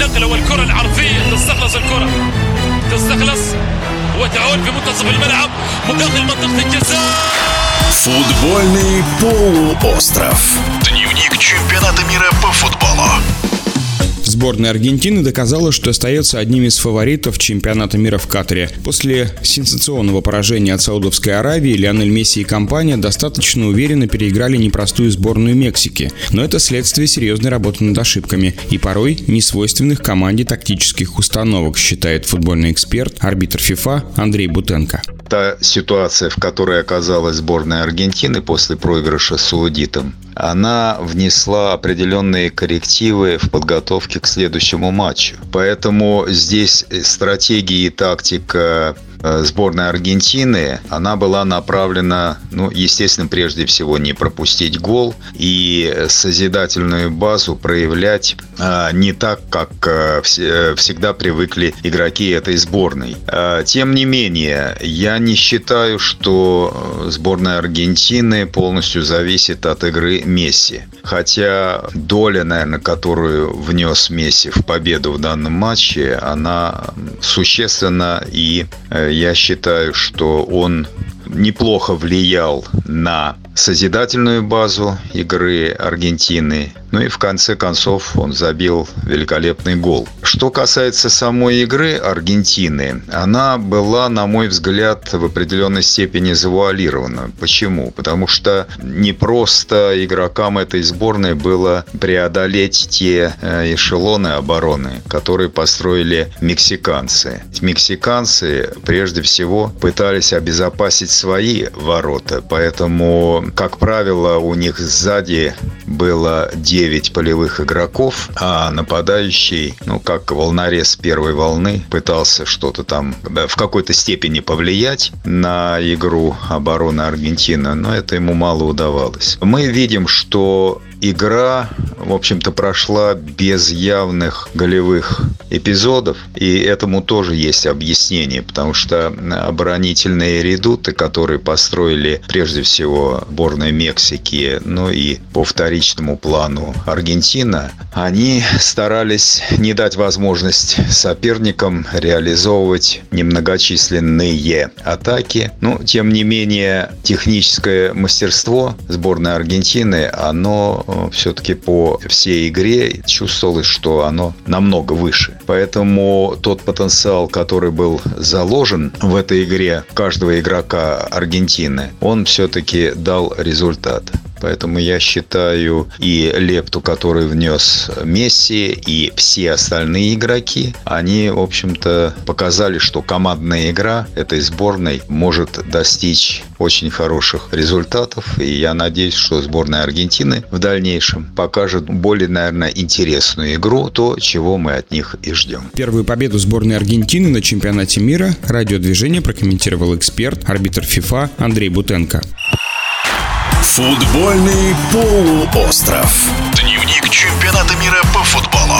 النقله والكره العرضيه تستخلص الكره تستخلص وتعود في منتصف الملعب مقابل منطقه الجزاء Футбольный полуостров. Дневник чемпионата мира по футболу. Сборная Аргентины доказала, что остается одним из фаворитов чемпионата мира в Катаре. После сенсационного поражения от Саудовской Аравии Лионель Месси и компания достаточно уверенно переиграли непростую сборную Мексики. Но это следствие серьезной работы над ошибками и порой несвойственных команде тактических установок, считает футбольный эксперт, арбитр ФИФА Андрей Бутенко та ситуация, в которой оказалась сборная Аргентины после проигрыша с Саудитом, она внесла определенные коррективы в подготовке к следующему матчу. Поэтому здесь стратегия и тактика Э, сборной Аргентины, она была направлена, ну, естественно, прежде всего не пропустить гол и созидательную базу проявлять э, не так, как э, всегда привыкли игроки этой сборной. Тем не менее, я не считаю, что сборная Аргентины полностью зависит от игры Месси. Хотя доля, наверное, которую внес Месси в победу в данном матче, она существенна и я считаю, что он неплохо влиял на созидательную базу игры Аргентины. Ну и в конце концов он забил великолепный гол. Что касается самой игры Аргентины, она была, на мой взгляд, в определенной степени завуалирована. Почему? Потому что не просто игрокам этой сборной было преодолеть те э, эшелоны обороны, которые построили мексиканцы. Мексиканцы прежде всего пытались обезопасить свои ворота, поэтому как правило, у них сзади было 9 полевых игроков, а нападающий, ну, как волнорез первой волны, пытался что-то там в какой-то степени повлиять на игру обороны Аргентины, но это ему мало удавалось. Мы видим, что игра, в общем-то, прошла без явных голевых эпизодов, и этому тоже есть объяснение, потому что оборонительные редуты, которые построили прежде всего сборная Мексики, ну и по вторичному плану Аргентина, они старались не дать возможность соперникам реализовывать немногочисленные атаки. Но, ну, тем не менее, техническое мастерство сборной Аргентины, оно Э, все-таки по всей игре чувствовалось, что оно намного выше. Поэтому тот потенциал, который был заложен в этой игре каждого игрока Аргентины, он все-таки дал результат. Поэтому я считаю и лепту, который внес Месси, и все остальные игроки, они, в общем-то, показали, что командная игра этой сборной может достичь очень хороших результатов. И я надеюсь, что сборная Аргентины в дальнейшем покажет более, наверное, интересную игру, то, чего мы от них и ждем. Первую победу сборной Аргентины на чемпионате мира радиодвижение прокомментировал эксперт, арбитр ФИФА Андрей Бутенко. Футбольный полуостров. Дневник чемпионата мира по футболу.